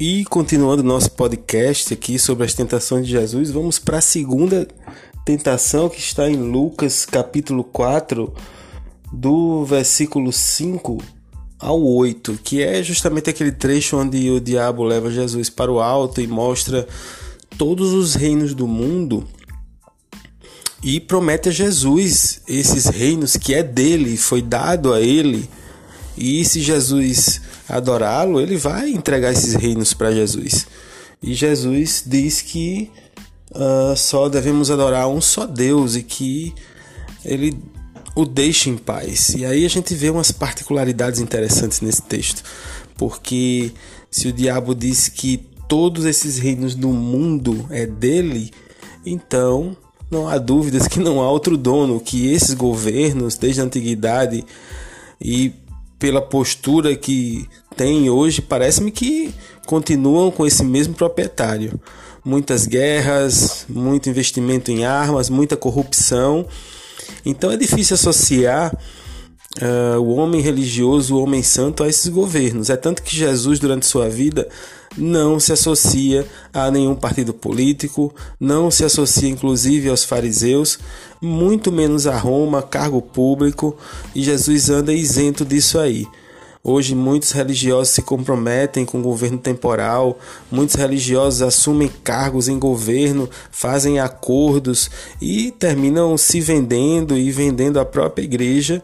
E continuando nosso podcast aqui sobre as tentações de Jesus, vamos para a segunda tentação que está em Lucas capítulo 4, do versículo 5 ao 8, que é justamente aquele trecho onde o diabo leva Jesus para o alto e mostra todos os reinos do mundo e promete a Jesus esses reinos que é dele, foi dado a ele. E se Jesus adorá-lo, ele vai entregar esses reinos para Jesus. E Jesus diz que uh, só devemos adorar um só Deus e que ele o deixe em paz. E aí a gente vê umas particularidades interessantes nesse texto, porque se o diabo diz que todos esses reinos do mundo é dele, então não há dúvidas que não há outro dono, que esses governos, desde a antiguidade e pela postura que tem hoje, parece-me que continuam com esse mesmo proprietário. Muitas guerras, muito investimento em armas, muita corrupção. Então é difícil associar uh, o homem religioso, o homem santo a esses governos. É tanto que Jesus, durante sua vida, não se associa a nenhum partido político, não se associa inclusive aos fariseus, muito menos a Roma, cargo público, e Jesus anda isento disso aí. Hoje, muitos religiosos se comprometem com o governo temporal, muitos religiosos assumem cargos em governo, fazem acordos e terminam se vendendo e vendendo a própria igreja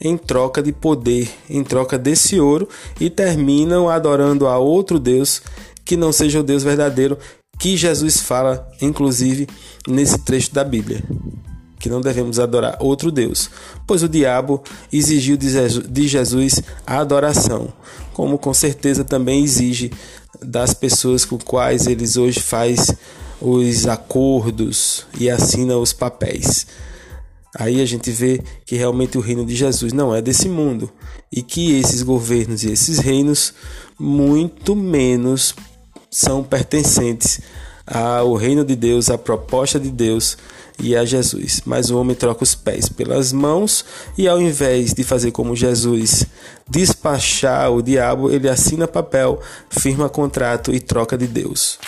em troca de poder, em troca desse ouro e terminam adorando a outro Deus que não seja o Deus verdadeiro que Jesus fala, inclusive nesse trecho da Bíblia que não devemos adorar outro Deus, pois o diabo exigiu de Jesus a adoração, como com certeza também exige das pessoas com quais eles hoje faz os acordos e assina os papéis. Aí a gente vê que realmente o reino de Jesus não é desse mundo e que esses governos e esses reinos muito menos são pertencentes ao reino de Deus, à proposta de Deus e a Jesus. Mas o homem troca os pés pelas mãos e, ao invés de fazer como Jesus, despachar o diabo, ele assina papel, firma contrato e troca de Deus.